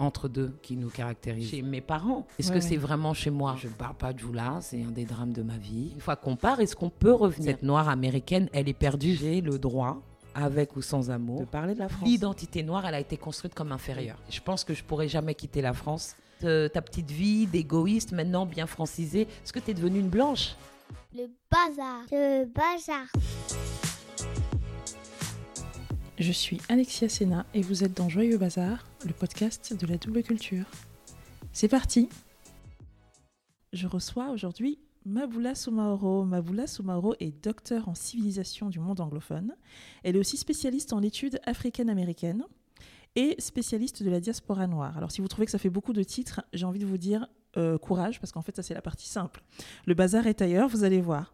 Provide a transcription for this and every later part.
entre-deux qui nous caractérise. Chez mes parents, est-ce Ouais, que ouais. c'est vraiment chez moi Je ne parle pas de Joula, c'est un des drames de ma vie. Une fois qu'on part, est-ce qu'on peut revenir Cette noire américaine, elle est perdue. J'ai le droit avec ou sans amour, de parler de la France. L'identité noire, elle a été construite comme inférieure. Je pense que je pourrais jamais quitter la France. Euh, ta petite vie d'égoïste, maintenant bien francisée, est-ce que tu es devenue une blanche? Le bazar. Le bazar. Je suis Alexia Sena et vous êtes dans Joyeux Bazar, le podcast de la double culture. C'est parti Je reçois aujourd'hui Maboula Soumaoro. Maboula Soumaoro est docteur en civilisation du monde anglophone. Elle est aussi spécialiste en études africaines-américaines et spécialiste de la diaspora noire. Alors si vous trouvez que ça fait beaucoup de titres, j'ai envie de vous dire euh, courage, parce qu'en fait ça c'est la partie simple. Le bazar est ailleurs, vous allez voir.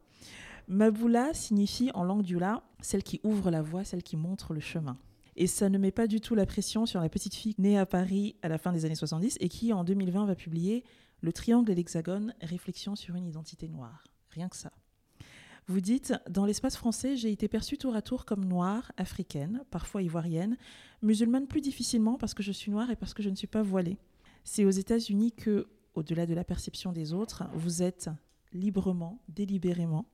Maboula signifie en langue du la celle qui ouvre la voie, celle qui montre le chemin. Et ça ne met pas du tout la pression sur la petite fille née à Paris à la fin des années 70 et qui en 2020 va publier Le triangle et l'hexagone, réflexion sur une identité noire. Rien que ça. Vous dites, dans l'espace français, j'ai été perçue tour à tour comme noire, africaine, parfois ivoirienne, musulmane plus difficilement parce que je suis noire et parce que je ne suis pas voilée. C'est aux États-Unis que, au-delà de la perception des autres, vous êtes librement, délibérément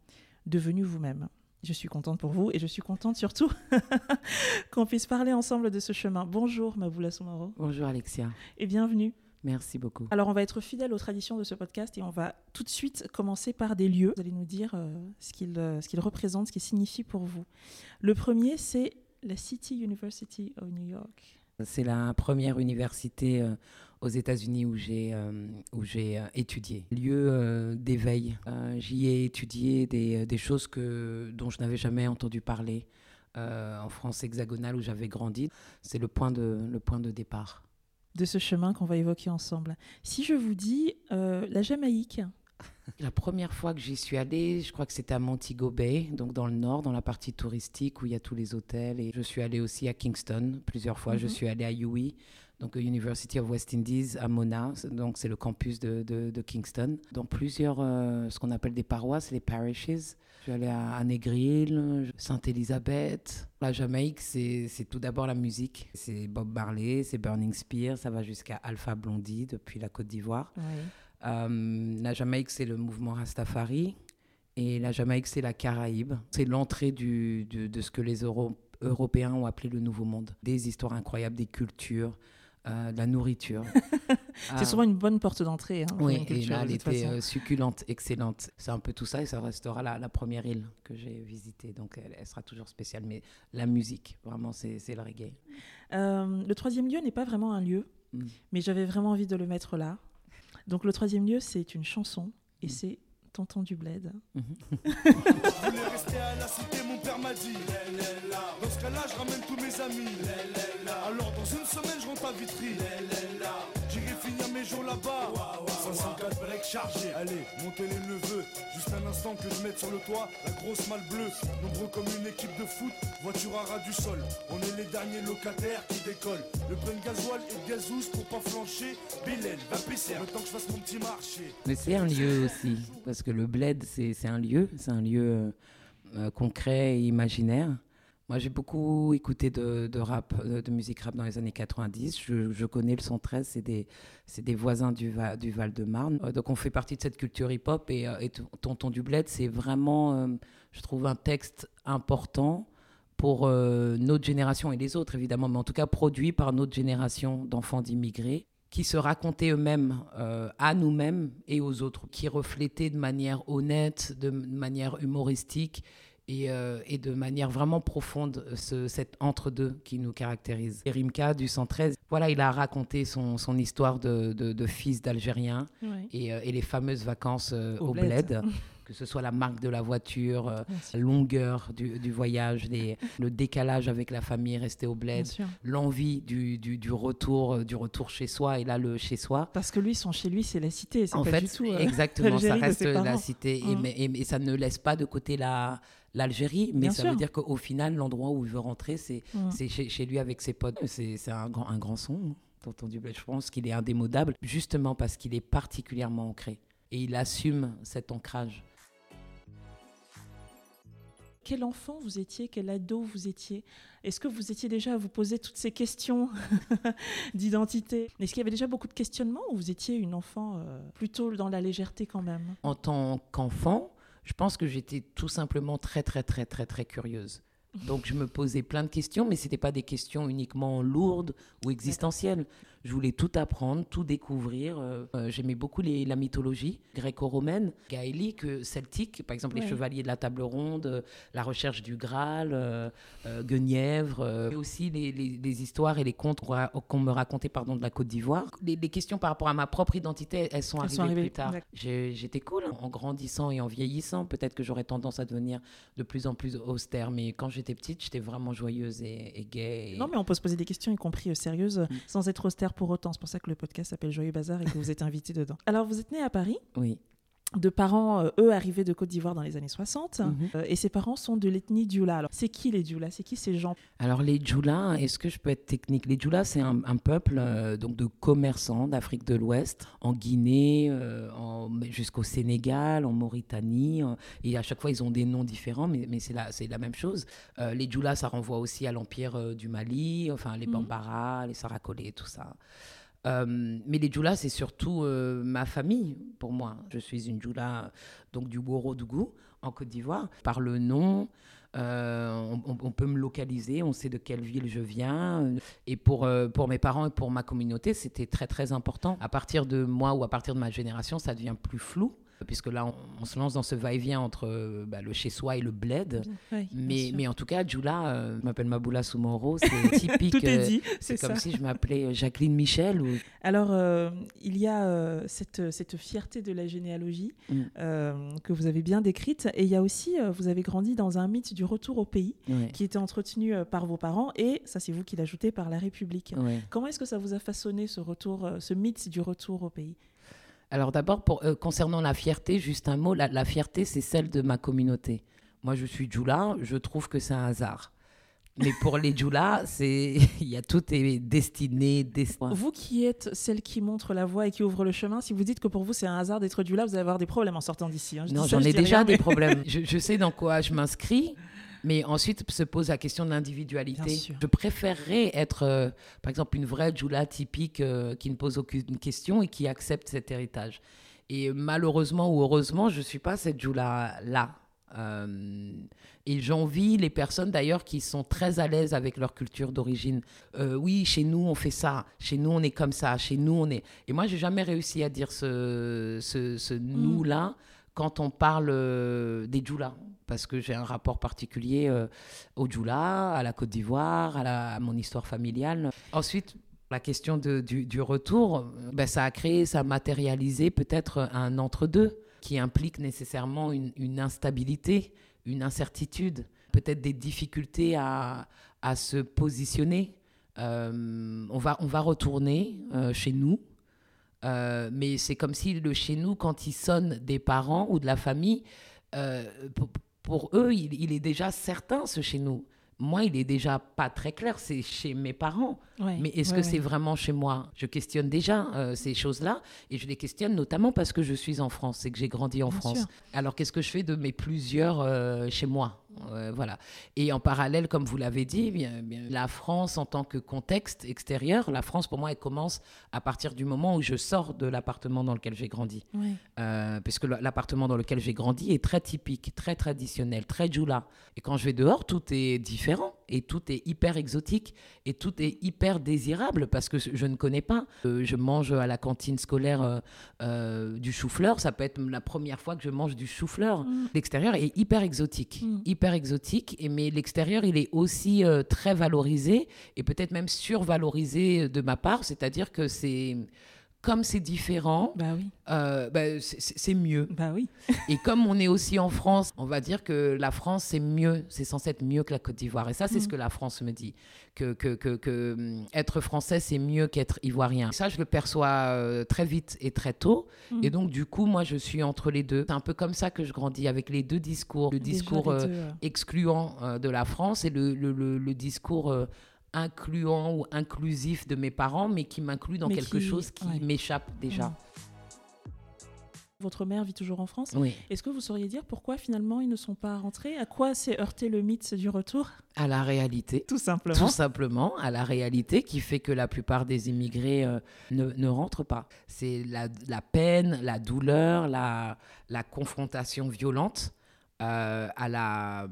devenu vous-même. Je suis contente pour vous et je suis contente surtout qu'on puisse parler ensemble de ce chemin. Bonjour Maboula Soumaro Bonjour Alexia, et bienvenue. merci beaucoup. Alors on va être fidèle aux traditions de ce podcast et on va tout de suite commencer par des lieux. Vous allez nous dire euh, ce qu'ils euh, ce qu'ils représentent, ce qu'ils signifient pour vous. Le premier c'est la City University of New York. C'est la première université euh, aux États-Unis où j'ai euh, où j'ai euh, étudié. Lieu euh, d'éveil. J'y ai étudié des, des choses que dont je n'avais jamais entendu parler en France hexagonale où j'avais grandi. C'est le point de le point de départ. de ce chemin qu'on va évoquer ensemble. Si je vous dis euh, la Jamaïque, La première fois que j'y suis allée, je crois que c'était à Montego Bay, donc dans le nord, dans la partie touristique où il y a tous les hôtels. Et je suis allée aussi à Kingston plusieurs fois. Je Mhm. suis allée à UWI, donc University of West Indies, à Mona, c'est- donc c'est le campus de, de- de Kingston. Dans plusieurs, euh, ce qu'on appelle des paroisses, les parishes. Je suis allée à, à Negril, Sainte-Élisabeth. La Jamaïque, c'est tout d'abord la musique. C'est Bob Marley, c'est Burning Spear, ça va jusqu'à Alpha Blondie depuis la Côte d'Ivoire. Euh, la Jamaïque, c'est le mouvement Rastafari. Et la Jamaïque, c'est la Caraïbe. C'est l'entrée de ce que les Euro- Européens ont appelé le Nouveau Monde. Des histoires incroyables, des cultures, euh, de la nourriture. c'est souvent une bonne porte d'entrée. hein, Oui, et là, elle était façon. succulente, excellente. C'est un peu tout ça et ça restera la, la première île que j'ai visitée. Donc, elle, elle sera toujours spéciale. Mais la musique, vraiment, c'est le reggae. Euh, le troisième lieu n'est pas vraiment un lieu, Mm. mais j'avais vraiment envie de le mettre là. Donc le troisième lieu, c'est une chanson et Mm. c'est Tonton du Bled. Mhm. Je voulais rester à la cité, mon père m'a dit. Dans ce cas-là, je ramène tous mes amis. Alors, dans une semaine, je rentre à Vitry. J'irai finir mes jours là-bas. 504 break chargé. Allez, montez les neveux. Juste un instant que je mette sur le toit la grosse malle bleue. Nombreux comme une équipe de foot, voiture à ras du sol. On est les derniers locataires qui décollent. Le plein de gasoil et de gazous pour pas flancher. Bélène, va pisser, le temps que je fasse mon petit marché. Mais c'est un lieu aussi, parce que le bled, c'est c'est un lieu, c'est un lieu euh, euh, concret et imaginaire. Moi, j'ai beaucoup écouté de, rap, euh, de musique rap dans les années 90. Je, connais le 113, c'est des, des voisins du, Va- du Val-de-Marne. Euh, donc, on fait partie de cette culture hip-hop. Et, euh, Tonton du Bled, c'est vraiment, je trouve, un texte important pour euh, notre génération et les autres, évidemment, mais en tout cas produit par notre génération d'enfants d'immigrés qui se racontaient eux-mêmes à nous-mêmes et aux autres, qui reflétaient de manière honnête, de manière humoristique et, euh, et de manière vraiment profonde ce, cet entre-deux qui nous caractérise. Et Rimka du 113, voilà, il a raconté son, son histoire de, de- de fils d'Algériens et, euh, et les fameuses vacances euh, Au au, bled. bled. que ce soit la marque de la voiture, euh, la longueur du, du voyage, les- le décalage avec la famille, rester au bled, l'envie du, du, du retour, euh, du retour chez soi, et là le chez soi. Parce que lui, son chez lui, c'est la cité. En pas fait, du tout. euh, exactement, ça reste la cité, et, Mm. mais- et- et ça ne laisse pas de côté la l'Algérie, mais Bien ça sûr. veut dire qu'au final, l'endroit où il veut rentrer, c'est Mm. chez, chez lui avec ses potes. C'est un grand, un grand son, hein, Tonton Dublé. Je pense qu'il est indémodable, justement parce qu'il est particulièrement ancré. Et il assume cet ancrage. Quel enfant vous étiez Quel ado vous étiez? Est-ce que vous étiez déjà à vous poser toutes ces questions d'identité? Est-ce qu'il y avait déjà beaucoup de questionnements ou vous étiez une enfant euh, plutôt dans la légèreté quand même? En tant qu'enfant, je pense que j'étais tout simplement très, très, très, très, très curieuse. Donc je me posais plein de questions, mais ce n'étaient pas des questions uniquement lourdes ou existentielles. Je voulais tout apprendre, tout découvrir. Euh, euh, J'aimais beaucoup les, la mythologie gréco-romaine, gaélique, euh, celtique, par exemple les chevaliers de la table ronde, la recherche du Graal, euh, Guenièvre, et aussi les, les- les histoires et les contes qu'on me racontait pardon, de la Côte d'Ivoire. Les, les questions par rapport à ma propre identité, elles sont Elles arrivées sont arrivées, plus tard. J'étais cool hein, en grandissant et en vieillissant. Peut-être que j'aurais tendance à devenir de plus en plus austère, mais quand j'étais petite, j'étais vraiment joyeuse et, et gaie. et- Non, mais on peut se poser des questions, y compris sérieuses, Mm. sans être austère pour autant. C'est pour ça que le podcast s'appelle Joyeux Bazar et que vous êtes invité dedans. Alors, vous êtes né à Paris, Oui. De parents, euh, eux, arrivés de Côte d'Ivoire dans les années 60, Mhm. euh, et ses parents sont de l'ethnie Dioula. Alors, c'est qui les Dioula C'est qui ces gens? Alors les Djoula, est-ce que je peux être technique? Les Djoula, c'est un, un peuple euh, donc de commerçants d'Afrique de l'Ouest, en Guinée, jusqu'au Sénégal, en Mauritanie. et à chaque fois, ils ont des noms différents, mais, mais c'est la, même chose. Les Djoula, ça renvoie aussi à l'empire du Mali, enfin les Mhm. Bambara, les Sarakolé, tout ça. Euh, mais les Djoula, c'est surtout euh, ma famille pour moi. Je suis une Djoula donc du Worodougou en Côte d'Ivoire. Par le nom, euh, on, on- peut me localiser, on sait de quelle ville je viens. Et pour, pour mes parents et pour ma communauté, c'était très très important. À partir de moi ou à partir de ma génération, ça devient plus flou. Puisque là, on, on se lance dans ce va-et-vient entre euh, bah, le chez-soi et le bled. Mais, mais en tout cas, Djoula, euh, je m'appelle Maboula Soumoro, c'est typique. Tout est euh, dit, c'est comme si je m'appelais Jacqueline Michel ou Alors, euh, il y a euh, cette, cette fierté de la généalogie Mm. que vous avez bien décrite. Et il y a aussi, vous avez grandi dans un mythe du retour au pays Ouais, qui était entretenu par vos parents et, ça c'est vous qui l'ajoutez, par la République. ouais. Comment est-ce que ça vous a façonné ce retour, ce mythe du retour au pays? Alors d'abord, euh, concernant la fierté, juste un mot, la, la fierté, c'est celle de ma communauté. Moi, je suis Djoula, je trouve que c'est un hasard. Mais pour les Djoula, c'est il y a tout est destiné, destin. Vous qui êtes celle qui montre la voie et qui ouvre le chemin, si vous dites que pour vous c'est un hasard d'être du là, vous allez avoir des problèmes en sortant d'ici. hein. Je Non, j'en je ai déjà rien, des problèmes. Je, je sais dans quoi je m'inscris, mais ensuite se pose la question de l'individualité. Je préférerais être, euh, par exemple, une vraie Djoula typique euh, qui ne pose aucune question et qui accepte cet héritage. Et malheureusement ou heureusement, je ne suis pas cette Djoula-là. Euh, et j'envie les personnes d'ailleurs qui sont très à l'aise avec leur culture d'origine. Euh, oui, chez nous on fait ça, chez nous on est comme ça, chez nous on est. Et moi j'ai jamais réussi à dire ce, ce, ce nous là quand on parle des Djoula, parce que j'ai un rapport particulier euh, au Djoula, à la Côte d'Ivoire, à, mon histoire familiale. Ensuite, la question du, retour, euh, ben, ça a créé, ça a matérialisé peut-être un entre-deux qui implique nécessairement une, instabilité, une incertitude, peut-être des difficultés à, à se positionner. Euh, on, va, on va retourner chez nous, mais c'est comme si le chez nous, quand il sonne des parents ou de la famille, pour, eux, il, il est déjà certain ce chez nous. Moi, il est déjà pas très clair, c'est chez mes parents. Ouais, Mais est-ce ouais, que c'est vraiment chez moi? Je questionne déjà euh, ces choses-là et je les questionne notamment parce que je suis en France et que j'ai grandi en Bien France. sûr. Alors qu'est-ce que je fais de mes plusieurs euh, chez moi? Euh, Voilà. Et en parallèle, comme vous l'avez dit, bien, bien, la France en tant que contexte extérieur, la France pour moi, elle commence à partir du moment où je sors de l'appartement dans lequel j'ai grandi. Ouais. Euh, puisque l'appartement dans lequel j'ai grandi est très typique, très traditionnel, très djoula. Et quand je vais dehors, tout est différent et tout est hyper exotique et tout est hyper désirable parce que je ne connais pas. Euh, je mange à la cantine scolaire euh, euh, du chou-fleur, ça peut être la première fois que je mange du chou-fleur. Mm. L'extérieur est hyper exotique, Mm. hyper exotique, et, mais l'extérieur, il est aussi très valorisé et peut-être même survalorisé de ma part, c'est-à-dire que c'est comme c'est différent, Bah oui, euh, bah, c'est- mieux. bah oui. Et comme on est aussi en France, on va dire que la France, c'est mieux, c'est censé être mieux que la Côte d'Ivoire. Et ça, c'est ce Mm. que la France me dit. Que, que, que, que, hum, être français, c'est mieux qu'être ivoirien. Ça, je le perçois euh, très vite et très tôt. Mm. Et donc, du coup, moi, je suis entre les deux. C'est un peu comme ça que je grandis, avec les deux discours. Le Déjà, discours euh, excluant de la France et le, le, le- le discours incluant ou inclusif de mes parents, mais qui m'inclut dans Mais quelque qui- chose qui ouais. m'échappe déjà. Mm. Votre mère vit toujours en France. Oui. Est-ce que vous sauriez dire pourquoi finalement ils ne sont pas rentrés? À quoi s'est heurté le mythe du retour? À la réalité. Tout simplement. Tout simplement à la réalité qui fait que la plupart des immigrés euh, ne, ne rentrent pas. C'est la, la peine, la douleur, la, la confrontation violente euh, à la,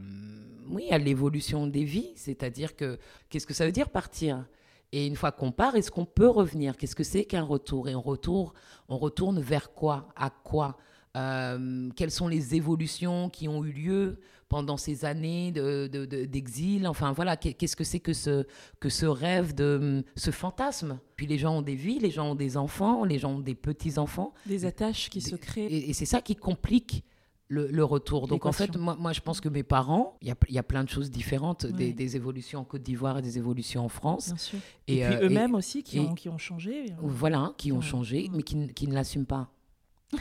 oui, à l'évolution des vies. C'est-à-dire que qu'est-ce que ça veut dire partir? Et une fois qu'on part, est-ce qu'on peut revenir? Qu'est-ce que c'est qu'un retour? Et on retourne, on retourne vers quoi? À quoi? Euh, Quelles sont les évolutions qui ont eu lieu pendant ces années de- de- de- d'exil? Enfin voilà, qu'est- qu'est-ce que c'est que ce, que ce rêve, de, ce fantasme? Puis les gens ont des vies, les gens ont des enfants, les gens ont des petits-enfants. Des attaches qui se créent. Et, et c'est ça qui complique le, le retour. Donc en fait, moi, moi, je pense que mes parents, il y y a plein de choses différentes, des, Ouais. des évolutions en Côte d'Ivoire et des évolutions en France. Bien sûr. Et, Et, puis euh, eux-mêmes aussi qui, et- ont, qui ont changé. Voilà, hein, qui ont Ouais. changé, Mm. mais qui, qui ne l'assument pas.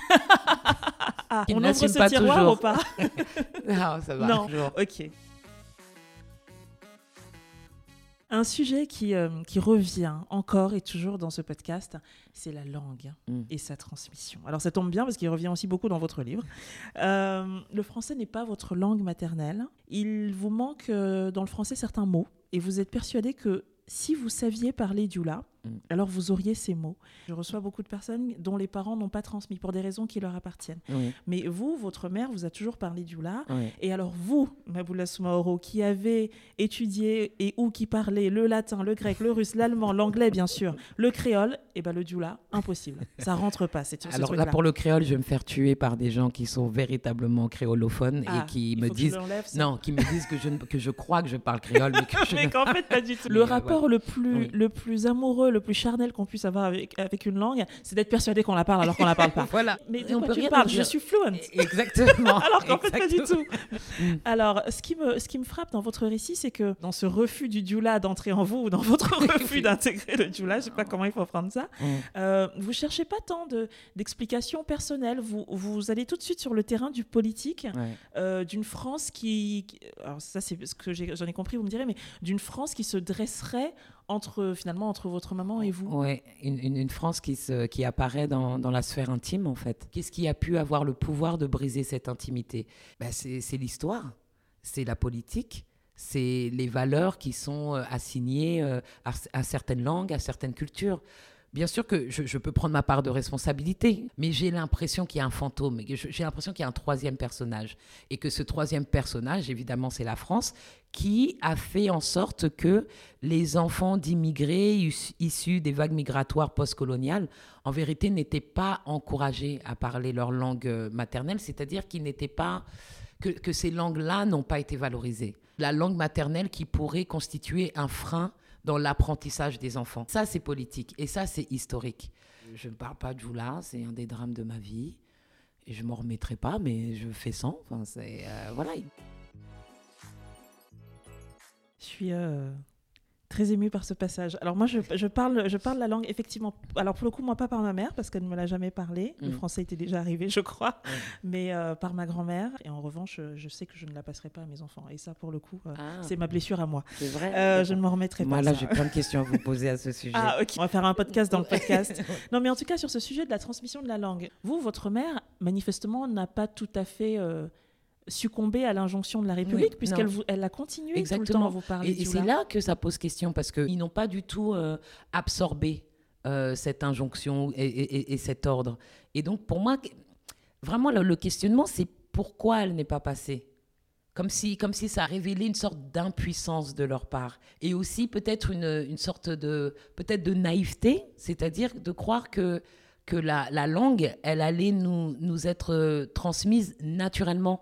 Ah, Ils on ouvre n'assument ce pas tiroir toujours. ou pas Ah, ça va. Non. toujours. Ok. Un sujet qui, euh, qui revient encore et toujours dans ce podcast, c'est la langue Mm. et sa transmission. Alors ça tombe bien parce qu'il revient aussi beaucoup dans votre livre. Euh, le français n'est pas votre langue maternelle. Il vous manque euh, dans le français certains mots et vous êtes persuadé que si vous saviez parler dioula. Alors vous auriez ces mots. Je reçois beaucoup de personnes dont les parents n'ont pas transmis pour des raisons qui leur appartiennent. Oui, Mais vous, votre mère, vous a toujours parlé dioula. oui. Et alors vous, Maboula Soumaoro, qui avez étudié et ou qui parlez le latin, le grec, le russe, l'allemand, l'anglais bien sûr, le créole, et ben le dioula, impossible. Ça rentre pas. C'est ce Alors là, pour le créole, je vais me faire tuer par des gens qui sont véritablement créolophones Ah, et qui il me disent... Non, qui me disent que je, que je crois que je parle créole, mais que je Mais ne qu'en fait, pas du tout. Le euh, rapport le, plus, Oui. le plus amoureux, le plus charnel qu'on puisse avoir avec, avec une langue, c'est d'être persuadé qu'on la parle alors qu'on la parle pas. Voilà. Mais de on quoi peut tu rien parles? dire. Je suis fluent. Exactement. Alors qu'en fait, pas du tout. Alors, ce qui, me, ce qui me frappe dans votre récit, c'est que dans ce refus du dioula d'entrer en vous, ou dans votre refus d'intégrer le dioula, je sais pas comment il faut prendre ça, Mm. euh, vous cherchez pas tant de- d'explications personnelles. Vous, vous allez tout de suite sur le terrain du politique, Ouais. euh, d'une France qui, qui- Alors, ça, c'est ce que j'ai- j'en ai compris, vous me direz, mais d'une France qui se dresserait entre, finalement, entre votre maman et vous? Ouais, une, France qui, se, qui apparaît dans, dans la sphère intime, en fait. Qu'est-ce qui a pu avoir le pouvoir de briser cette intimité? Ben, C'est l'histoire, c'est la politique, c'est les valeurs qui sont euh, assignées euh, à certaines langues, à certaines cultures. Bien sûr que je, peux prendre ma part de responsabilité, mais j'ai l'impression qu'il y a un fantôme, j'ai l'impression qu'il y a un troisième personnage. Et que ce troisième personnage, évidemment, c'est la France, qui a fait en sorte que les enfants d'immigrés is- issus des vagues migratoires postcoloniales, en vérité, n'étaient pas encouragés à parler leur langue euh, maternelle, c'est-à-dire qu'ils n'étaient pas que ces langues-là n'ont pas été valorisées. La langue maternelle qui pourrait constituer un frein dans l'apprentissage des enfants. Ça, c'est politique et ça, c'est historique. Je ne parle pas de Joula, c'est un des drames de ma vie. Et je m'en remettrai pas, mais je fais sans. Enfin, euh, voilà. Je suis euh, très émue par ce passage. Alors moi, je, je parle, je parle la langue, effectivement. Alors pour le coup, moi, pas par ma mère, parce qu'elle ne me l'a jamais parlé. Le Mm. français était déjà arrivé, je crois. Mais euh, par ma grand-mère. Et en revanche, je, sais que je ne la passerai pas à mes enfants. Et ça, pour le coup, euh, Ah, c'est ma blessure à moi. c'est vrai. Euh, je ne m'en remettrai pas. Moi, là, j'ai plein de questions à vous poser à ce sujet. Ah, ok. On va faire un podcast dans le podcast. non, mais en tout cas, sur ce sujet de la transmission de la langue, vous, votre mère, manifestement, n'a pas tout à fait euh, succombé à l'injonction de la République, Oui, puisqu'elle elle a continué tout le Exactement. temps à vous parler Et, c'est là. que ça pose question parce qu'ils n'ont pas du tout euh, absorbé euh, cette injonction et, et- et- et cet ordre. Et donc, pour moi, vraiment, le, le questionnement, c'est pourquoi elle n'est pas passée? Comme si, comme si ça a révélé une sorte d'impuissance de leur part. Et aussi peut-être une, une sorte de, peut-être de naïveté, c'est-à-dire de croire que, que la, la langue, elle allait nous, nous être euh, transmise naturellement.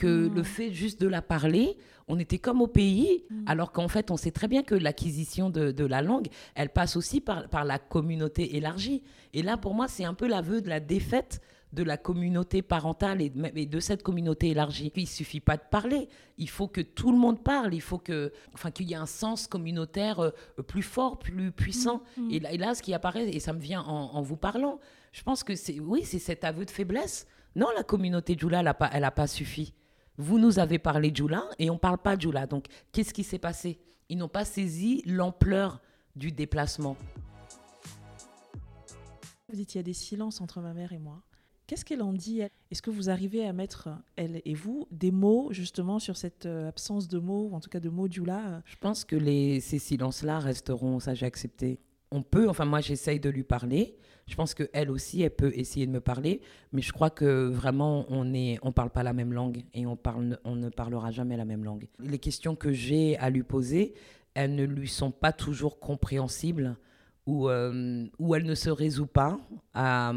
Que Mm. le fait juste de la parler, on était comme au pays, Mm. alors qu'en fait, on sait très bien que l'acquisition de, de la langue, elle passe aussi par, par la communauté élargie. Et là, pour moi, c'est un peu l'aveu de la défaite de la communauté parentale et de, cette communauté élargie. Il suffit pas de parler, il faut que tout le monde parle, il faut que, enfin, qu'il y ait un sens communautaire euh, plus fort, plus puissant. Mm. Et, là, et là, ce qui apparaît, et ça me vient en, en vous parlant, je pense que c'est, oui, c'est cet aveu de faiblesse. Non, la communauté Djoula, elle n'a pas, elle a pas suffi. Vous nous avez parlé de Djoula et on ne parle pas de Djoula. Donc, qu'est-ce qui s'est passé? Ils n'ont pas saisi l'ampleur du déplacement. Vous dites il y a des silences entre ma mère et moi. Qu'est-ce qu'elle en dit Est-ce que vous arrivez à mettre, elle et vous, des mots justement sur cette euh, absence de mots, ou en tout cas de mots là Je pense que les, ces silences-là resteront, ça j'ai accepté. On peut, enfin moi j'essaye de lui parler. Je pense qu'elle aussi, elle peut essayer de me parler, mais je crois que vraiment on ne on parle pas la même langue et on, parle, on ne parlera jamais la même langue. Les questions que j'ai à lui poser, elles ne lui sont pas toujours compréhensibles ou, euh, ou elle ne se résout pas à,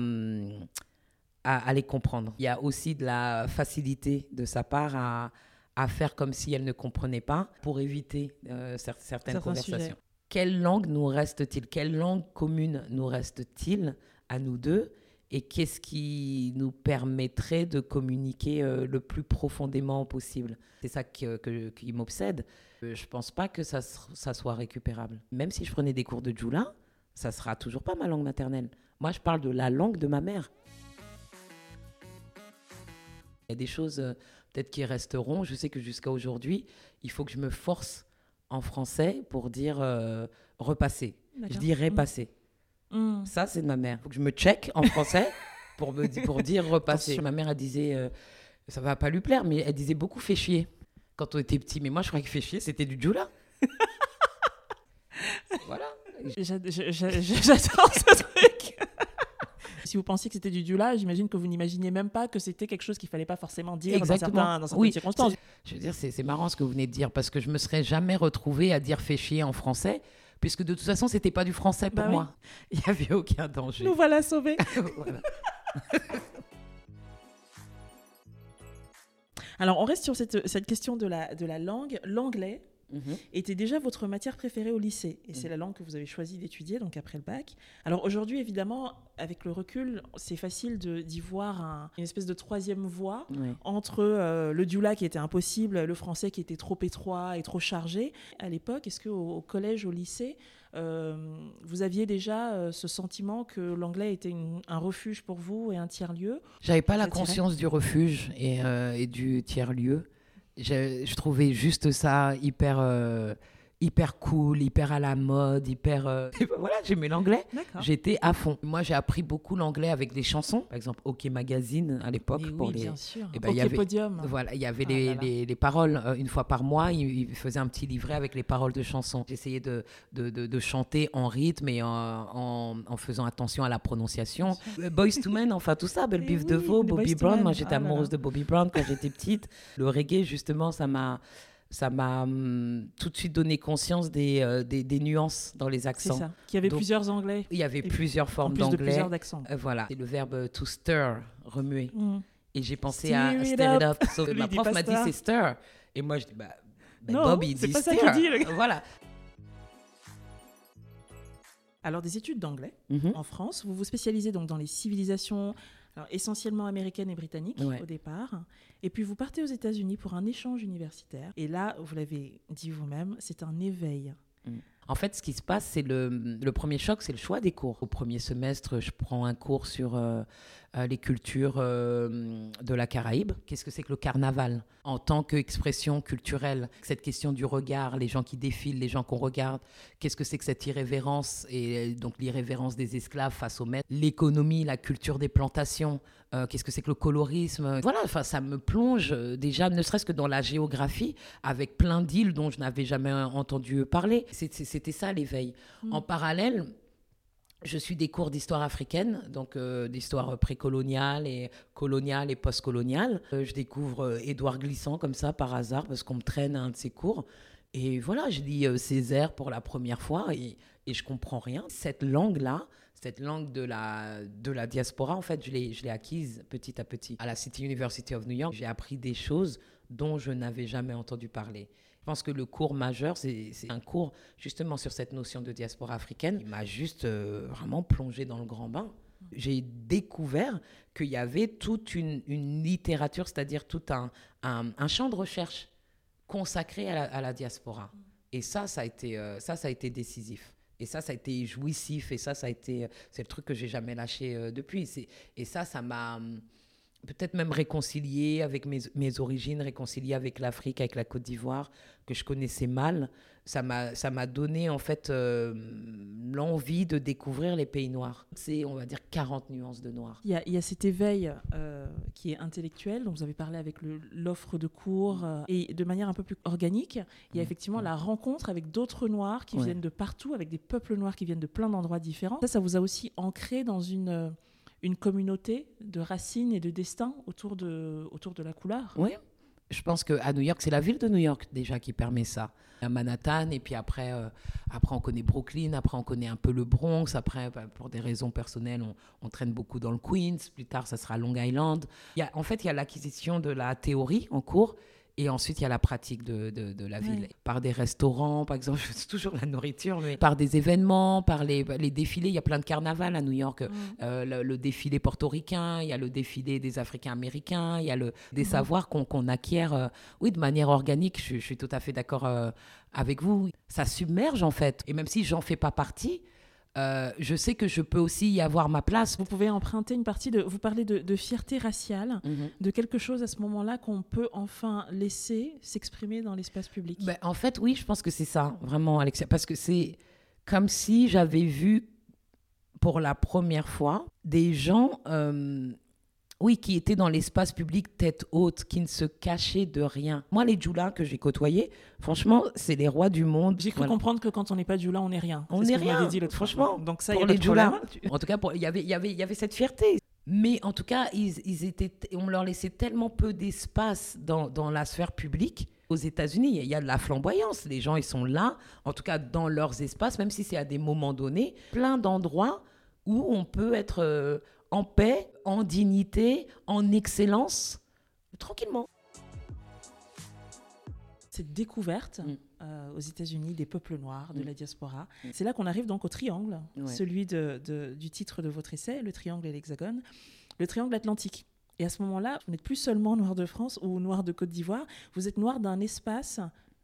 à, les comprendre. Il y a aussi de la facilité de sa part à, à faire comme si elle ne comprenait pas pour éviter euh, certaines conversations. Quelle langue nous reste-t-il? Quelle langue commune nous reste-t-il à nous deux? Et qu'est-ce qui nous permettrait de communiquer euh, le plus profondément possible? C'est ça qui, m'obsède. Je ne pense pas que ça, soit récupérable. Même si je prenais des cours de Jula, ça sera toujours pas ma langue maternelle. Moi, je parle de la langue de ma mère. Il y a des choses euh, peut-être qui resteront. Je sais que jusqu'à aujourd'hui, il faut que je me force en français pour dire euh, repasser. Je dis mmh. repasser. Mmh. Ça, c'est de ma mère. Faut que je me check en français pour, me, pour dire repasser. ma mère, elle disait, euh, ça va pas lui plaire, mais elle disait beaucoup fait chier quand on était petit. Mais moi, je croyais que fait chier, c'était du Jula. voilà. J'adore ce truc. si vous pensiez que c'était du Dula, j'imagine que vous n'imaginiez même pas que c'était quelque chose qu'il fallait pas forcément dire dans, certains, dans certaines circonstances. Je veux dire, c'est marrant ce que vous venez de dire parce que je me serais jamais retrouvée à dire fait chier en français puisque de toute façon, c'était pas du français pour bah moi. Il n'y avait aucun danger. Nous voilà sauvés. Alors, on reste sur cette, cette question de la, de la langue. L'anglais, Mhm. était déjà votre matière préférée au lycée. Et c'est mhm. la langue que vous avez choisi d'étudier, donc après le bac. Alors aujourd'hui, évidemment, avec le recul, c'est facile d'y voir une espèce de troisième voie entre euh, le Dula qui était impossible, le français qui était trop étroit et trop chargé. À l'époque, est-ce qu'au au collège, au lycée, euh, vous aviez déjà euh, ce sentiment que l'anglais était un refuge pour vous et un tiers-lieu? J'avais pas la conscience du refuge et, et du tiers-lieu je, trouvais juste ça hyper euh, hyper cool, hyper à la mode, hyper. Euh, voilà, j'aimais l'anglais. J'étais à fond. Moi, j'ai appris beaucoup l'anglais avec des chansons. Par exemple, OK Magazine à l'époque. pour oui, les... bien sûr. Et eh ben, OK y avait... Podium. Voilà, il y avait ah les, les, paroles euh, une fois par mois. Il, faisait un petit livret avec les paroles de chansons. J'essayais de, de, de, chanter en rythme et en, en, faisant attention à la prononciation. Euh, Boys to Men, enfin tout ça, Belle eh Biff de Bobby Brown. Moi, j'étais ah amoureuse de Bobby Brown quand j'étais petite. Le reggae, justement, ça m'a ça m'a hum, tout de suite donné conscience des, euh, des, des, nuances dans les accents. C'est ça. Qu'il y avait plusieurs anglais. Il y avait plusieurs formes d'anglais. plusieurs accents. Euh, voilà. C'est le verbe to stir, remuer. Mm. Et j'ai pensé à stir it up. ma prof m'a dit c'est stir. Et moi je dis bah, bah non, Bobby dit pas stir. Ça dit, voilà. Alors des études d'anglais mm-hmm. en France. Vous vous spécialisez donc dans les civilisations alors, essentiellement américaine et britannique au départ. Et puis vous partez aux États-Unis pour un échange universitaire. Et là, vous l'avez dit vous-même, c'est un éveil. Mm. En fait, ce qui se passe, c'est le, premier choc, c'est le choix des cours. Au premier semestre, je prends un cours sur euh, euh, les cultures euh, de la Caraïbe. Qu'est-ce que c'est que le carnaval? En tant qu'expression culturelle Cette question du regard, les gens qui défilent, les gens qu'on regarde. Qu'est-ce que c'est que cette irrévérence et donc l'irrévérence des esclaves face aux maîtres? L'économie, la culture des plantations. Qu'est-ce que c'est que le colorisme? Voilà, ça me plonge déjà, ne serait-ce que dans la géographie, avec plein d'îles dont je n'avais jamais entendu parler. C'était ça l'éveil. Mm. En parallèle, je suis des cours d'histoire africaine, donc euh, d'histoire précoloniale et coloniale et postcoloniale. Euh, je découvre euh, Édouard Glissant comme ça par hasard parce qu'on me traîne à un de ses cours. Et voilà, je lis Césaire pour la première fois et, et je comprends rien. Cette langue-là, cette langue de la, de la diaspora, en fait, je l'ai acquise petit à petit. À la City University of New York, j'ai appris des choses dont je n'avais jamais entendu parler. Je pense que le cours majeur, c'est un cours justement sur cette notion de diaspora africaine. Il m'a juste euh, vraiment plongé dans le grand bain. J'ai découvert qu'il y avait toute une, littérature, c'est-à-dire tout un, champ de recherche consacré à la, diaspora. Et ça, ça a été, euh, ça, ça a été décisif. Et ça, ça a été jouissif. Et ça, ça a été, c'est le truc que j'ai jamais lâché euh, depuis. Et ça, ça m'a peut-être même réconcilié avec mes, mes, origines, réconcilié avec l'Afrique, avec la Côte d'Ivoire, que je connaissais mal. Ça m'a donné en fait euh, l'envie de découvrir les pays noirs. C'est, on va dire, 40 nuances de noir. Il y a, il y a cet éveil euh, qui est intellectuel, dont vous avez parlé avec l'offre de cours, euh, et de manière un peu plus organique, il y a effectivement la rencontre avec d'autres noirs qui Ouais. viennent de partout, avec des peuples noirs qui viennent de plein d'endroits différents. Ça, ça vous a aussi ancré dans une, une communauté de racines et de destin autour de, autour de la couleur. Oui. Je pense qu'à New York, c'est la ville de New York déjà qui permet ça. À Manhattan, et puis après, euh, après on connaît Brooklyn, après on connaît un peu le Bronx, après, bah, pour des raisons personnelles, on, on traîne beaucoup dans le Queens, plus tard, ça sera Long Island. Y a, en fait, il y a l'acquisition de la théorie en cours, et ensuite, il y a la pratique de, de, de la ville. Par des restaurants, par exemple, c'est toujours la nourriture, mais par des événements, par les, les défilés. Il y a plein de carnavals à New York. Mm. Euh, le, le défilé portoricain, il y a le défilé des Africains américains, il y a le, des Mhm. savoirs qu'on qu'on acquiert, euh, oui, de manière organique. Je, je suis tout à fait d'accord euh, avec vous. Ça submerge en fait. Et même si j'en fais pas partie, euh, je sais que je peux aussi y avoir ma place. Vous pouvez emprunter une partie de. Vous parlez de, de fierté raciale, Mhm. de quelque chose à ce moment-là qu'on peut enfin laisser s'exprimer dans l'espace public. Ben, en fait, oui, je pense que c'est ça, vraiment, Alexia. Parce que c'est comme si j'avais vu pour la première fois des gens, euh, oui, qui étaient dans l'espace public tête haute, qui ne se cachaient de rien. Moi, les Djoulas que j'ai côtoyés, franchement, c'est les rois du monde. J'ai cru Voilà. comprendre que quand on n'est pas Djoula, on n'est rien. On n'est rien, dit franchement. Donc ça, il y pour a les Djoulas. problème. En tout cas, pour- il y avait, il y avait, il y avait cette fierté. Mais en tout cas, ils, ils étaient, on leur laissait tellement peu d'espace dans, dans la sphère publique. Aux États-Unis, il y a de la flamboyance. Les gens, ils sont là, en tout cas dans leurs espaces, même si c'est à des moments donnés, plein d'endroits où on peut être euh, en paix, en dignité, en excellence, tranquillement. Cette découverte Mm. euh, aux États-Unis des peuples noirs, de Mm. la diaspora. Mm. C'est là qu'on arrive donc au triangle, Ouais. celui de- de- du titre de votre essai, le triangle et l'hexagone, le triangle atlantique. Et à ce moment-là, vous n'êtes plus seulement noir de France ou noir de Côte d'Ivoire, vous êtes noir d'un espace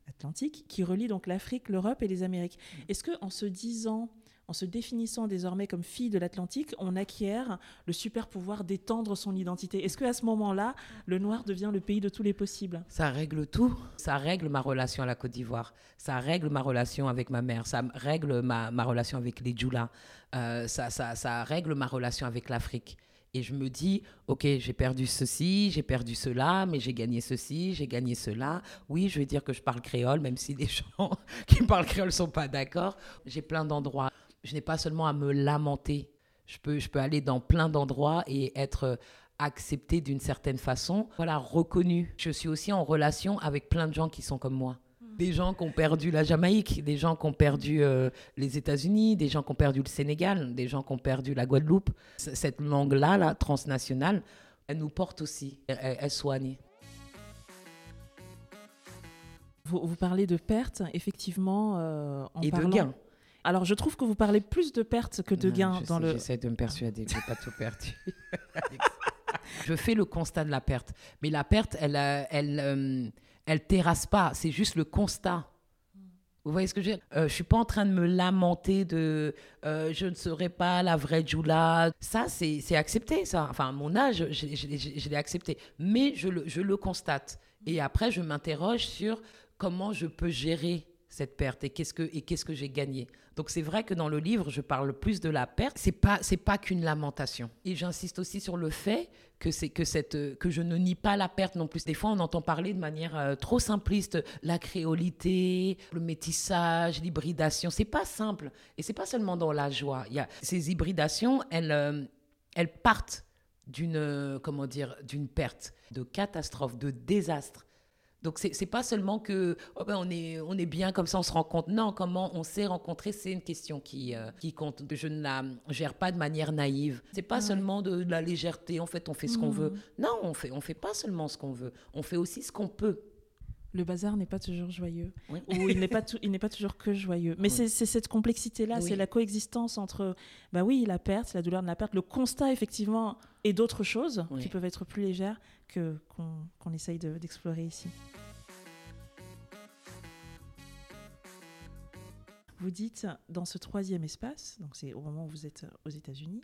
atlantique qui relie donc l'Afrique, l'Europe et les Amériques. Mm. Est-ce que en se disant, en se définissant désormais comme fille de l'Atlantique, on acquiert le super pouvoir d'étendre son identité Est-ce que à ce moment-là, le noir devient le pays de tous les possibles? Ça règle tout. Ça règle ma relation à la Côte d'Ivoire. Ça règle ma relation avec ma mère. Ça règle ma, relation avec les Djoulas. Euh, ça règle ma relation avec l'Afrique. Et je me dis, OK, j'ai perdu ceci, j'ai perdu cela, mais j'ai gagné ceci, j'ai gagné cela. Oui, je vais dire que je parle créole, même si les gens qui parlent créole ne sont pas d'accord. J'ai plein d'endroits. Je n'ai pas seulement à me lamenter. Je peux, je peux aller dans plein d'endroits et être euh, accepté d'une certaine façon, voilà, reconnu. Je suis aussi en relation avec plein de gens qui sont comme moi. Des gens qui ont perdu la Jamaïque, des gens qui ont perdu euh, les États-Unis, des gens qui ont perdu le Sénégal, des gens qui ont perdu la Guadeloupe. C- Cette langue-là, là, transnationale, elle nous porte aussi, elle, elle- elle soigne. Vous, vous parlez de pertes, effectivement, euh, en Et parlant... de gains. Alors, je trouve que vous parlez plus de pertes que de gains je dans sais, le. J'essaie de me persuader que j'ai pas tout perdu. je fais le constat de la perte, mais la perte, elle, euh, elle, euh, elle terrasse pas. C'est juste le constat. Vous voyez ce que je veux dire? Euh, Je suis pas en train de me lamenter de euh, je ne serai pas la vraie Jula. Ça, c'est c'est accepté, ça. Enfin, à mon âge, je, je- je- je l'ai accepté. Mais je le, je le constate. Et après, je m'interroge sur comment je peux gérer cette perte et qu'est-ce que, et qu'est-ce que j'ai gagné. Donc c'est vrai que dans le livre, je parle plus de la perte. C'est pas c'est pas qu'une lamentation. Et j'insiste aussi sur le fait que c'est que cette que je ne nie pas la perte non plus. Des fois, on entend parler de manière euh, trop simpliste la créolité, le métissage, l'hybridation. C'est pas simple et c'est pas seulement dans la joie. Il y a ces hybridations, elles euh, elles partent d'une euh, comment dire d'une perte, de catastrophe, de désastre. Donc c'est pas seulement que oh ben, on est on est bien comme ça on se rencontre. Non, comment on s'est rencontré, c'est une question qui euh, qui compte. Je ne la gère pas de manière naïve. C'est pas Ouais. seulement de, de la légèreté. En fait, on fait ce qu'on Mhm. veut. Non, on fait on fait pas seulement ce qu'on veut. On fait aussi ce qu'on peut. Le bazar n'est pas toujours joyeux. Oui. Ou il n'est pas, tou- il n'est pas toujours que joyeux. Mais Oui. c'est cette complexité-là, Oui. c'est la coexistence entre, bah oui, la perte, la douleur de la perte, le constat, effectivement, et d'autres choses qui peuvent être plus légères qu'on essaye de- d'explorer ici. Vous dites, dans ce troisième espace, donc c'est au moment où vous êtes aux États-Unis,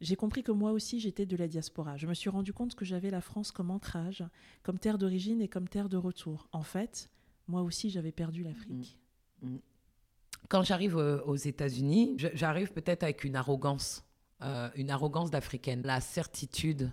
j'ai compris que moi aussi j'étais de la diaspora. Je me suis rendu compte que j'avais la France comme ancrage, comme terre d'origine et comme terre de retour. En fait, moi aussi j'avais perdu l'Afrique. Quand j'arrive euh, aux États-Unis, j'arrive peut-être avec une arrogance, euh, une arrogance d'africaine, la certitude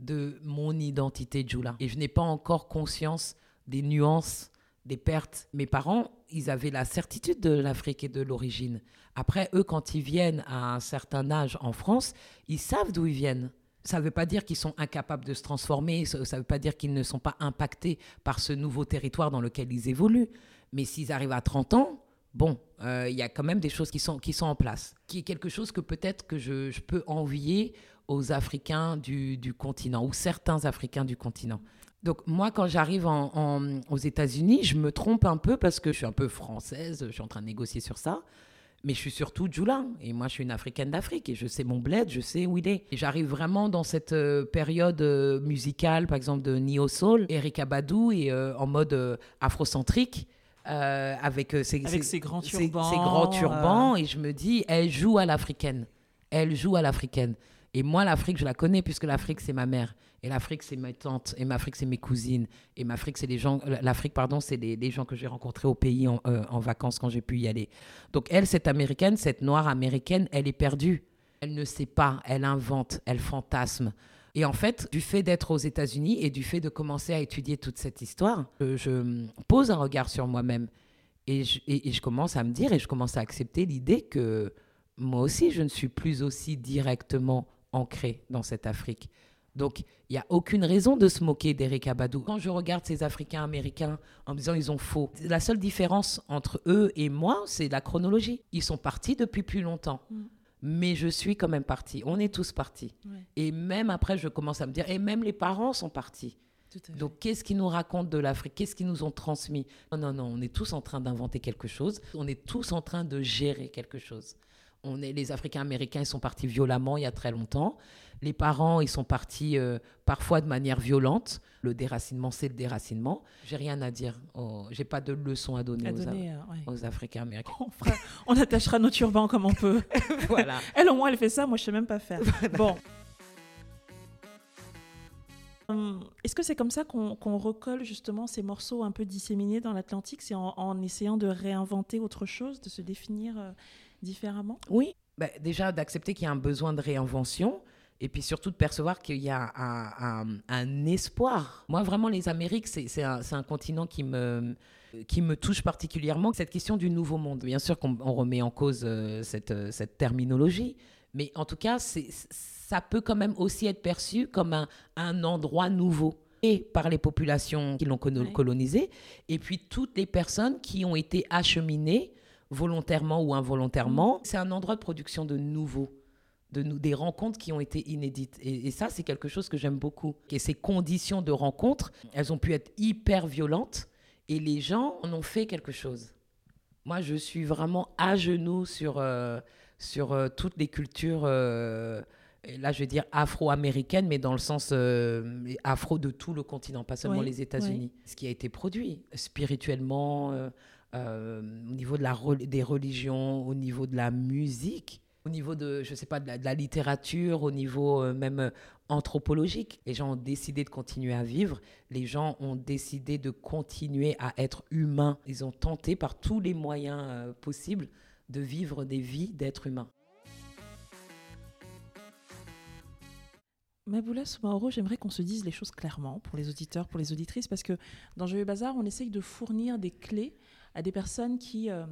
de mon identité Djoula. Et je n'ai pas encore conscience des nuances, des pertes. Mes parents, ils avaient la certitude de l'Afrique et de l'origine. Après, eux, quand ils viennent à un certain âge en France, ils savent d'où ils viennent. Ça ne veut pas dire qu'ils sont incapables de se transformer, ça ne veut pas dire qu'ils ne sont pas impactés par ce nouveau territoire dans lequel ils évoluent. Mais s'ils arrivent à 30 ans, bon, euh, il y a quand même des choses qui sont, qui sont en place. Qui est quelque chose que peut-être que je, je peux envier aux Africains du, du continent, ou certains Africains du continent. Donc moi, quand j'arrive en- en- aux États-Unis, je me trompe un peu parce que je suis un peu française, je suis en train de négocier sur ça. Mais je suis surtout Djoula. Et moi, je suis une Africaine d'Afrique. Et je sais mon bled, je sais où il est. J'arrive vraiment dans cette euh, période euh, musicale, par exemple, de Neo Soul, Erika Badou, et euh, en mode afrocentrique. avec ses, Avec ses- ses grands ses- turbans, ses grands turbans. Et je me dis, elle joue à l'africaine. Elle joue à l'africaine. Et moi, l'Afrique, je la connais puisque l'Afrique, c'est ma mère. Et l'Afrique, c'est mes tantes. Et l'Afrique, c'est mes cousines. Et l'Afrique, c'est les gens. L'Afrique, pardon, c'est les, les gens que j'ai rencontrés au pays en, euh, en vacances quand j'ai pu y aller. Donc, elle, cette américaine, cette noire américaine, elle est perdue. Elle ne sait pas. Elle invente. Elle fantasme. Et en fait, du fait d'être aux États-Unis et du fait de commencer à étudier toute cette histoire, je, pose un regard sur moi-même. Et je commence à me dire et je commence à accepter l'idée que moi aussi, je ne suis plus aussi directement ancré dans cette Afrique. Donc, il n'y a aucune raison de se moquer d'Eric Abadou. Quand je regarde ces Africains américains en me disant ils ont faux, la seule différence entre eux et moi, c'est la chronologie. Ils sont partis depuis plus longtemps. Mm. Mais je suis quand même parti. On est tous partis. Ouais, Et même après, je commence à me dire, et même les parents sont partis. Donc, qu'est-ce qu'ils nous racontent de l'Afrique? Qu'est-ce qu'ils nous ont transmis? Non, non, non, on est tous en train d'inventer quelque chose. On est tous en train de gérer quelque chose. On est, les Africains américains, ils sont partis violemment il y a très longtemps. Les parents, ils sont partis euh, parfois de manière violente. Le déracinement, c'est le déracinement. J'ai rien à dire. Oh, J'ai pas de leçon à donner, À aux, euh, ouais. aux Africains américains. on, fera- on attachera nos turbans comme on peut. voilà. Elle, au moins, elle fait ça. Moi, je sais même pas faire. Bon. Hum, Est-ce que c'est comme ça qu'on recolle justement ces morceaux un peu disséminés dans l'Atlantique? C'est en, en essayant de réinventer autre chose, de se définir euh, différemment? Oui, bah, déjà d'accepter qu'il y a un besoin de réinvention et puis surtout de percevoir qu'il y a un, un- un espoir. Moi, vraiment, les Amériques, c'est un, un continent qui me, qui me touche particulièrement. Cette question du nouveau monde, bien sûr qu'on on remet en cause euh, cette, euh, cette terminologie, mais en tout cas, ça peut quand même aussi être perçu comme un, un endroit nouveau et par les populations qui l'ont Ouais. colonisé, et puis toutes les personnes qui ont été acheminées volontairement ou involontairement. C'est un endroit de production de nouveau, de nou- des rencontres qui ont été inédites. Et, et ça, c'est quelque chose que j'aime beaucoup. Et ces conditions de rencontre, elles ont pu être hyper violentes et les gens en ont fait quelque chose. Moi, je suis vraiment à genoux sur, euh, sur euh, toutes les cultures. euh, et là, je vais dire afro-américaines, mais dans le sens euh, afro de tout le continent, pas seulement Oui, les États-Unis. Ce qui a été produit spirituellement, euh, euh, au niveau de la, des religions, au niveau de la musique, au niveau de, je sais pas, de la, littérature, au niveau euh, même euh, anthropologique. Les gens ont décidé de continuer à vivre, les gens ont décidé de continuer à être humains. Ils ont tenté par tous les moyens possibles de vivre des vies d'êtres humains. Maboula Soumaoro, j'aimerais qu'on se dise les choses clairement pour les auditeurs, pour les auditrices, parce que dans Joyeux Bazar, on essaye de fournir des clés à des personnes qui, euh,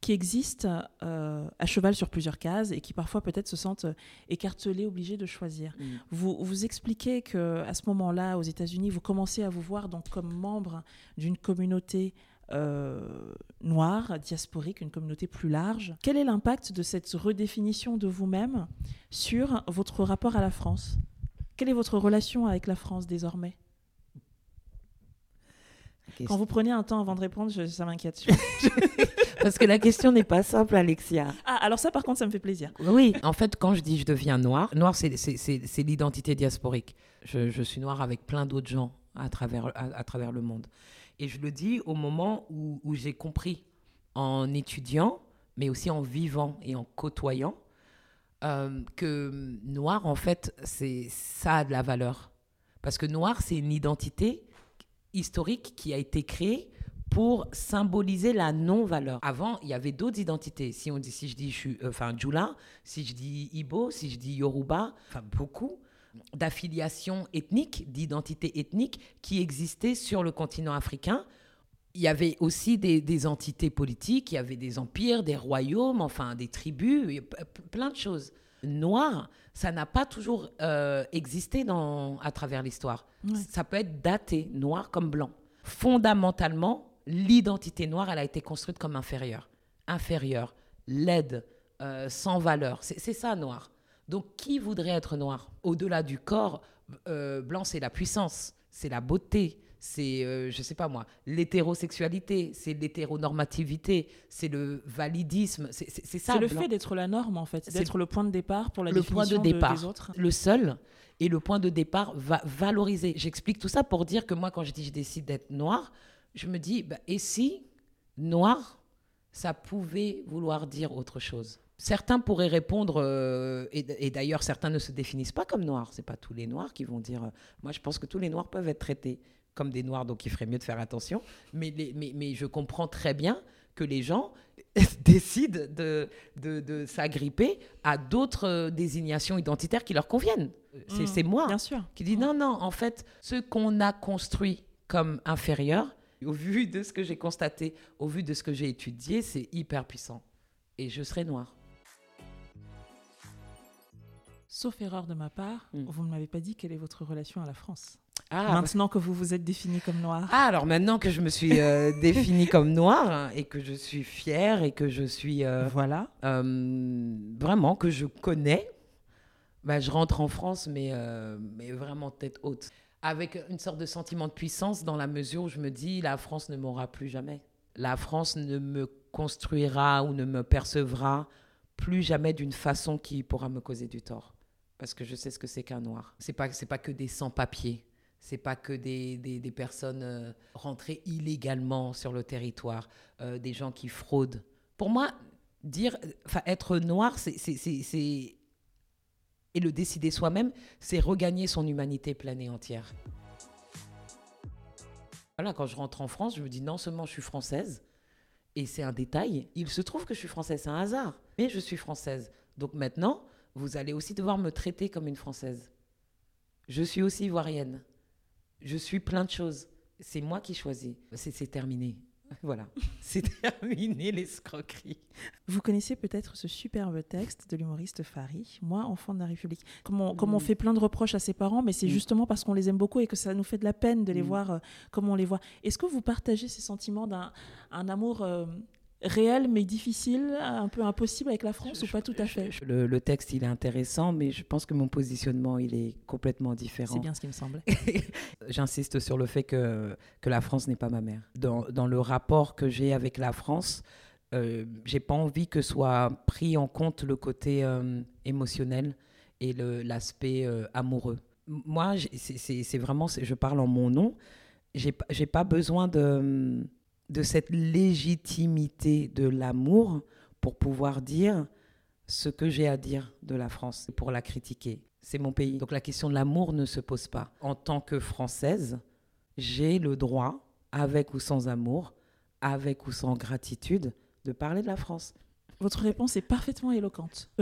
qui existent euh, à cheval sur plusieurs cases et qui parfois peut-être se sentent euh, écartelées, obligées de choisir. Vous, vous expliquez que à ce moment-là, aux États-Unis, vous commencez à vous voir donc comme membre d'une communauté euh, noire, diasporique, une communauté plus large. Quel est l'impact de cette redéfinition de vous-même sur votre rapport à la France? Quelle est votre relation avec la France désormais? Quand vous prenez un temps avant de répondre, je- ça m'inquiète. Parce que la question n'est pas simple, Alexia. ah, alors ça, par contre, ça me fait plaisir. Oui, en fait, quand je dis je deviens noir, noir, c'est- l'identité diasporique. Je, je suis noir avec plein d'autres gens à travers, à, à travers le monde. Et je le dis au moment où, où j'ai compris, en étudiant, mais aussi en vivant et en côtoyant, euh, que noir, en fait, c'est ça a de la valeur. Parce que noir, c'est une identité historique qui a été créée pour symboliser la non-valeur. Avant, il y avait d'autres identités. Si on dit, si je dis, je suis, euh, enfin, si je dis Ibo, si je dis Yoruba, enfin, beaucoup d'affiliations ethniques, d'identités ethniques qui existaient sur le continent africain. Il y avait aussi des, des, entités politiques, il y avait des empires, des royaumes, enfin des tribus, plein de choses. Noir, ça n'a pas toujours euh, existé dans, à travers l'histoire. Ouais. Ça peut être daté, noir comme blanc. Fondamentalement, l'identité noire, elle a été construite comme inférieure. Inférieure, laide, euh, sans valeur. C'est ça, noir. Donc, qui voudrait être noir? Au-delà du corps, euh, blanc, c'est la puissance, c'est la beauté, c'est, euh, je sais pas moi, l'hétérosexualité, c'est l'hétéronormativité, c'est le validisme, c'est ça. C'est le fait d'être la norme, en fait, d'être le point de départ pour la le point de départ, des autres. le seul et le point de départ va valoriser. J'explique tout ça pour dire que moi, quand je dis je décide d'être noir, je me dis, bah, et si noir, ça pouvait vouloir dire autre chose? Certains pourraient répondre, euh, et, et d'ailleurs certains ne se définissent pas comme noirs. C'est pas tous les noirs qui vont dire. euh, moi, je pense que tous les noirs peuvent être traités comme des noirs, donc il ferait mieux de faire attention. Mais, les- mais, mais je comprends très bien que les gens décident de, de, de s'agripper à d'autres euh, désignations identitaires qui leur conviennent. C'est Mm. c'est moi Bien sûr. qui dit non, non, en fait, ce qu'on a construit comme inférieur, au vu de ce que j'ai constaté, au vu de ce que j'ai étudié, c'est hyper puissant. Et je serai noire. Sauf erreur de ma part, Mm. vous ne m'avez pas dit quelle est votre relation à la France. Ah, Maintenant que vous vous êtes défini comme noir. Ah, alors maintenant que je me suis euh, définie comme noire hein, et que je suis fière et que je suis euh, Voilà. euh, vraiment que je connais, bah, je rentre en France, mais, mais vraiment tête haute. Avec une sorte de sentiment de puissance dans la mesure où je me dis la France ne m'aura plus jamais. La France ne me construira ou ne me percevra plus jamais d'une façon qui pourra me causer du tort. Parce que je sais ce que c'est qu'un noir. C'est pas, c'est pas que des sans-papiers. C'est pas que des, des, personnes euh, rentrées illégalement sur le territoire, euh, des gens qui fraudent. Pour moi, dire, être noir, c'est- et le décider soi-même, c'est regagner son humanité pleine et entière. Voilà, quand je rentre en France, je me dis non seulement je suis française, et c'est un détail, il se trouve que je suis française, c'est un hasard, mais je suis française. Donc maintenant, vous allez aussi devoir me traiter comme une française. Je suis aussi ivoirienne. Je suis plein de choses. C'est moi qui choisis. C'est, c'est terminé. Voilà, c'est terminé l'escroquerie. Vous connaissez peut-être ce superbe texte de l'humoriste Fari, Moi, enfant de la République. Comme on, comme on Mm. fait plein de reproches à ses parents, mais c'est Mm. justement parce qu'on les aime beaucoup et que ça nous fait de la peine de les Mm. voir euh, comme on les voit. Est-ce que vous partagez ces sentiments d'un un amour euh, réel mais difficile, un peu impossible avec la France ou pas tout à fait? Je- Le, le texte, il est intéressant, mais je pense que mon positionnement, il est complètement différent. C'est bien ce qui me semble. J'insiste sur le fait que, que la France n'est pas ma mère. Dans, dans le rapport que j'ai avec la France, euh, j'ai pas envie que soit pris en compte le côté euh, émotionnel et l'aspect euh, amoureux. Moi, c'est- vraiment, je parle en mon nom, j'ai pas- j'ai pas besoin de, de cette légitimité de l'amour pour pouvoir dire ce que j'ai à dire de la France, pour la critiquer. C'est mon pays. Donc la question de l'amour ne se pose pas. En tant que Française, j'ai le droit, avec ou sans amour, avec ou sans gratitude, de parler de la France. Votre réponse est parfaitement éloquente.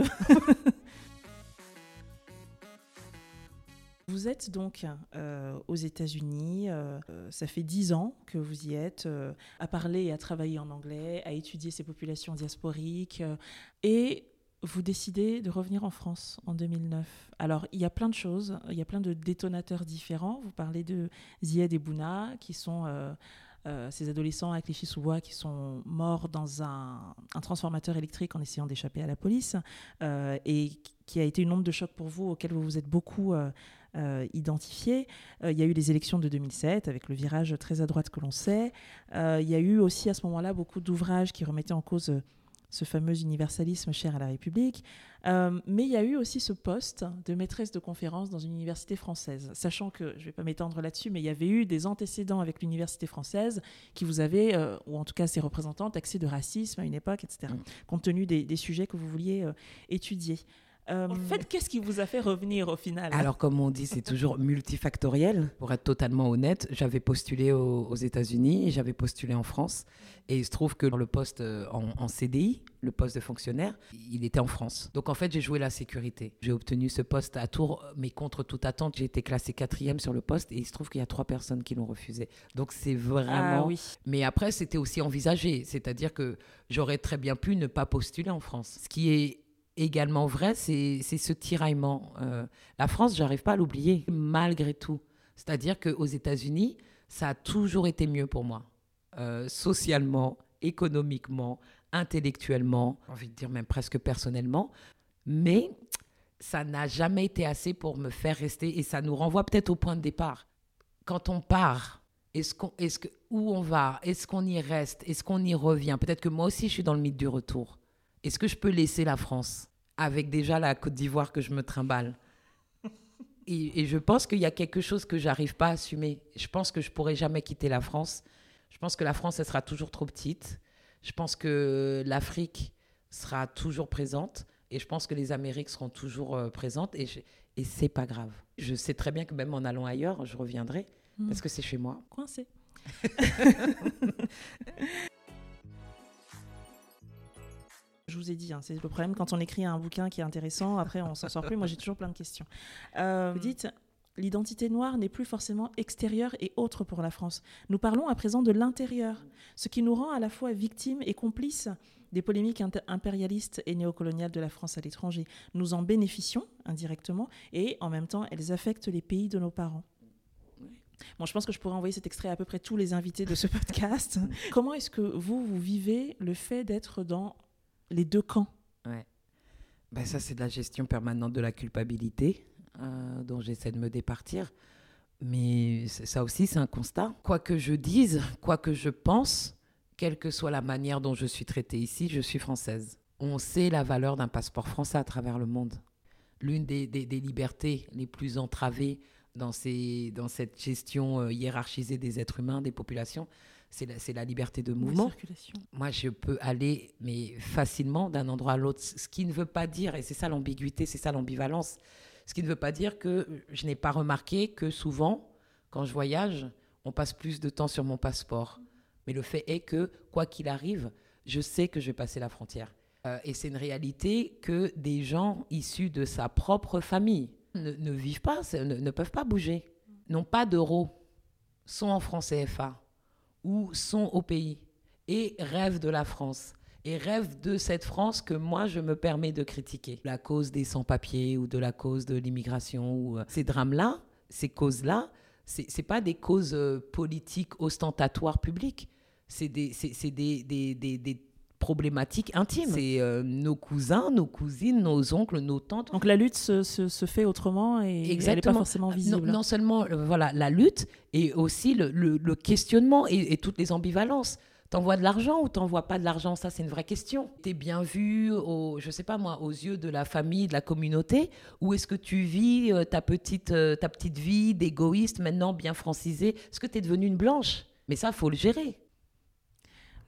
Vous êtes donc euh, aux États-Unis, euh, euh, ça fait dix ans que vous y êtes, à parler et à travailler en anglais, à étudier ces populations diasporiques, et vous décidez de revenir en France en 2009. Alors, il y a plein de choses, il y a plein de détonateurs différents. Vous parlez de Zied et Bouna, qui sont euh, ces adolescents à Clichy-sous-Bois qui sont morts dans un, transformateur électrique en essayant d'échapper à la police, euh, et qui a été une onde de choc pour vous, auquel vous vous êtes beaucoup euh, euh, identifié. Il y a eu les élections de 2007, avec le virage très à droite que l'on sait. Il y a eu aussi à ce moment-là beaucoup d'ouvrages qui remettaient en cause ce fameux universalisme cher à la République. Euh, mais il y a eu aussi ce poste de maîtresse de conférence dans une université française, sachant que, je ne vais pas m'étendre là-dessus, mais il y avait eu des antécédents avec l'université française qui vous avaient, euh, ou en tout cas ses représentants, taxés de racisme à une époque, etc., Mm. compte tenu des, des sujets que vous vouliez euh, étudier. Euh, en fait, qu'est-ce qui vous a fait revenir au final? Alors, comme on dit, c'est toujours multifactoriel. Pour être totalement honnête, j'avais postulé aux, aux États-Unis j'avais postulé en France. Et il se trouve que le poste euh, en, en, CDI, le poste de fonctionnaire, il était en France. Donc, en fait, j'ai joué la sécurité. J'ai obtenu ce poste à Tours, mais contre toute attente, j'ai été classé quatrième sur le poste et il se trouve qu'il y a trois personnes qui l'ont refusé. Donc, c'est vraiment. Ah, oui. Mais après, c'était aussi envisagé. C'est-à-dire que j'aurais très bien pu ne pas postuler en France. Ce qui est également vrai, c'est ce tiraillement. Euh, la France, j'arrive pas à l'oublier, malgré tout. C'est-à-dire qu'aux États-Unis, ça a toujours été mieux pour moi. Euh, socialement, économiquement, intellectuellement, envie de dire même presque personnellement. Mais ça n'a jamais été assez pour me faire rester. Et ça nous renvoie peut-être au point de départ. Quand on part, est-ce qu'on, est-ce que, où on va? Est-ce qu'on y reste? Est-ce qu'on y revient? Peut-être que moi aussi, je suis dans le mythe du retour. Est-ce que je peux laisser la France? Avec déjà la Côte d'Ivoire que je me trimballe et, et, je pense qu'il y a quelque chose que j'arrive pas à assumer. Je pense que je pourrai jamais quitter la France. Je pense que la France, elle sera toujours trop petite. Je pense que l'Afrique sera toujours présente. Et je pense que les Amériques seront toujours euh, présentes. Et, je, et c'est pas grave. Je sais très bien que même en allant ailleurs, je reviendrai. Mmh. Parce que c'est chez moi. Coincé. vous ai dit, hein, c'est le problème quand on écrit un bouquin qui est intéressant, après on s'en sort plus. Moi j'ai toujours plein de questions. Euh, vous dites, l'identité noire n'est plus forcément extérieure et autre pour la France. Nous parlons à présent de l'intérieur, ce qui nous rend à la fois victimes et complices des polémiques impérialistes et néocoloniales de la France à l'étranger. Nous en bénéficions indirectement et en même temps elles affectent les pays de nos parents. Bon, je pense que je pourrais envoyer cet extrait à, à peu près tous les invités de ce podcast. Comment est-ce que vous, vous vivez le fait d'être dans les deux camps. Ben ça, c'est de la gestion permanente de la culpabilité euh, dont j'essaie de me départir. Mais ça aussi, c'est un constat. Quoi que je dise, quoi que je pense, quelle que soit la manière dont je suis traitée ici, je suis française. On sait la valeur d'un passeport français à travers le monde. L'une des, libertés les plus entravées dans cette gestion euh, hiérarchisée des êtres humains, des populations, c'est la, la, liberté de mouvement. Moi, je peux aller mais facilement d'un endroit à l'autre, ce qui ne veut pas dire, et c'est ça l'ambiguïté, c'est ça l'ambivalence, ce qui ne veut pas dire que je n'ai pas remarqué que souvent, quand je voyage, on passe plus de temps sur mon passeport. Mais le fait est que, quoi qu'il arrive, je sais que je vais passer la frontière. Euh, et c'est une réalité que des gens issus de sa propre famille ne, ne vivent pas, ne, ne, peuvent pas bouger, n'ont pas d'euros, sont en francs CFA ou sont au pays et rêvent de la France et rêvent de cette France que moi je me permets de critiquer. La cause des sans-papiers ou de la cause de l'immigration ou euh, ces drames-là, ces causes-là, c'est c'est pas des causes euh, politiques ostentatoires publiques. C'est des, des, des, des problématiques intimes. C'est euh, nos cousins, nos cousines, nos oncles, nos tantes. Donc la lutte se, se, se fait autrement et Exactement. elle n'est pas forcément visible. Non, non seulement euh, voilà, la lutte, et aussi le, le, le questionnement et, et, toutes les ambivalences. T'envoies de l'argent ou t'envoies pas de l'argent? Ça, c'est une vraie question. T'es bien vu, au, je sais pas moi, aux yeux de la famille, de la communauté? Ou est-ce que tu vis euh, ta, petite, euh, ta petite vie d'égoïste, maintenant bien francisée? Est-ce que tu es devenue une blanche? Mais ça, faut le gérer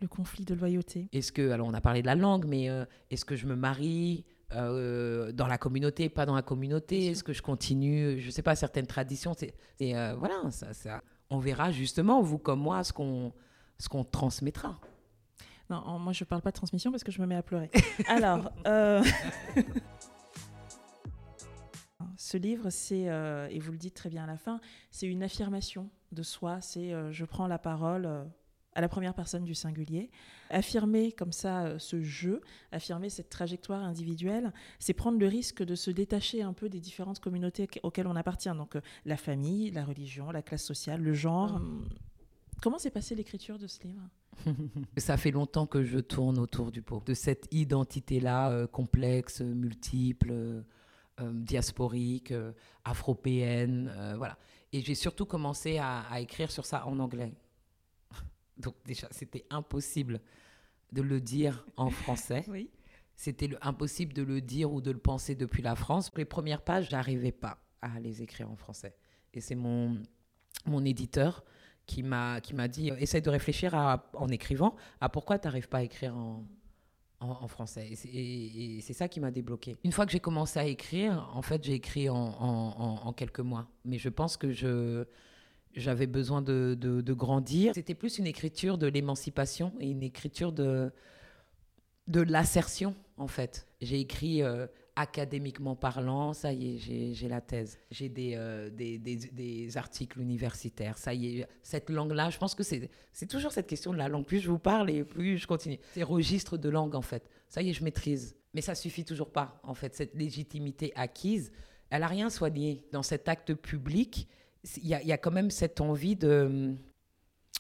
le conflit de loyauté. Est-ce que, alors on a parlé de la langue, mais euh, est-ce que je me marie euh, dans la communauté, pas dans la communauté? Est-ce que je continue, je sais pas, certaines traditions C'est euh, voilà, ça, ça, on verra justement, vous comme moi, ce qu'on ce qu'on transmettra. Non, moi je parle pas de transmission parce que je me mets à pleurer. alors. Euh... Ce livre, c'est, et vous le dites très bien à la fin, c'est une affirmation de soi, c'est je prends la parole à la première personne du singulier. Affirmer comme ça euh, ce jeu, affirmer cette trajectoire individuelle, c'est prendre le risque de se détacher un peu des différentes communautés auxquelles on appartient. Donc euh, la famille, la religion, la classe sociale, le genre. Mmh. Comment s'est passée l'écriture de ce livre? Ça fait longtemps que je tourne autour du pot, de cette identité-là euh, complexe, multiple, euh, diasporique, euh, afropéenne, voilà. Et j'ai surtout commencé à, à écrire sur ça en anglais. Donc déjà, c'était impossible de le dire en français. oui. C'était impossible de le dire ou de le penser depuis la France. Les premières pages, j'arrivais pas à les écrire en français. Et c'est mon, mon éditeur qui m'a qui m'a dit essaye de réfléchir à, en écrivant à pourquoi tu n'arrives pas à écrire en, en, français. Et c'est ça qui m'a débloqué. Une fois que j'ai commencé à écrire, en fait, j'ai écrit en, en, quelques mois. Mais je pense que je j'avais besoin de, de, grandir. C'était plus une écriture de l'émancipation et une écriture de, de l'assertion, en fait. J'ai écrit euh, académiquement parlant, ça y est, j'ai la thèse. J'ai euh, des, des, des, articles universitaires, ça y est. Cette langue-là, je pense que c'est toujours cette question de la langue. Plus je vous parle et plus je continue. Ces registres de langue, en fait. Ça y est, je maîtrise. Mais ça suffit toujours pas, en fait. Cette légitimité acquise, elle n'a rien soigné. Dans cet acte public, il y, y, a quand même cette envie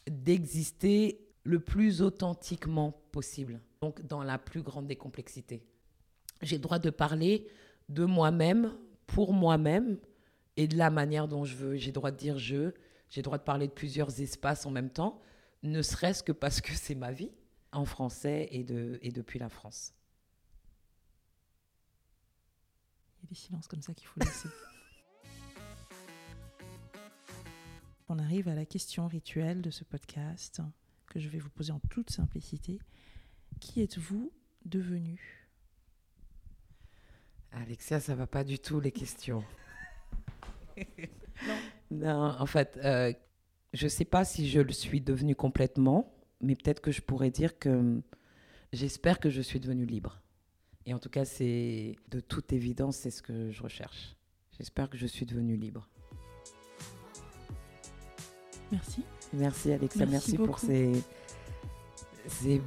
d'exister le plus authentiquement possible. Donc, dans la plus grande des complexités j'ai le droit de parler de moi-même, pour moi-même, et de la manière dont je veux. J'ai le droit de dire je, j'ai le droit de parler de plusieurs espaces en même temps, ne serait-ce que parce que c'est ma vie, en français et, de, et depuis la France. Il y a des silences comme ça qu'il faut laisser. On arrive à la question rituelle de ce podcast que je vais vous poser en toute simplicité. Qui êtes-vous devenu? Alexia, ça va pas du tout les questions. non. non. en fait, euh, je sais pas si je le suis devenu complètement, mais peut-être que je pourrais dire que j'espère que je suis devenue libre. Et en tout cas, c'est de toute évidence, c'est ce que je recherche. J'espère que je suis devenue libre. Merci. Merci Alexia, merci, merci pour ces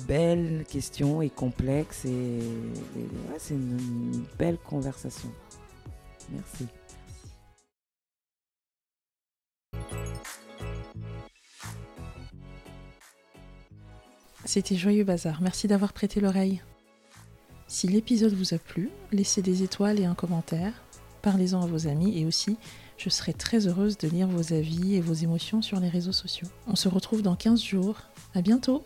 belles questions et complexes et, c'est une, belle conversation. Merci. C'était Joyeux Bazar, merci d'avoir prêté l'oreille. Si l'épisode vous a plu, laissez des étoiles et un commentaire, parlez-en à vos amis et aussi, je serai très heureuse de lire vos avis et vos émotions sur les réseaux sociaux. On se retrouve dans 15 jours. À bientôt!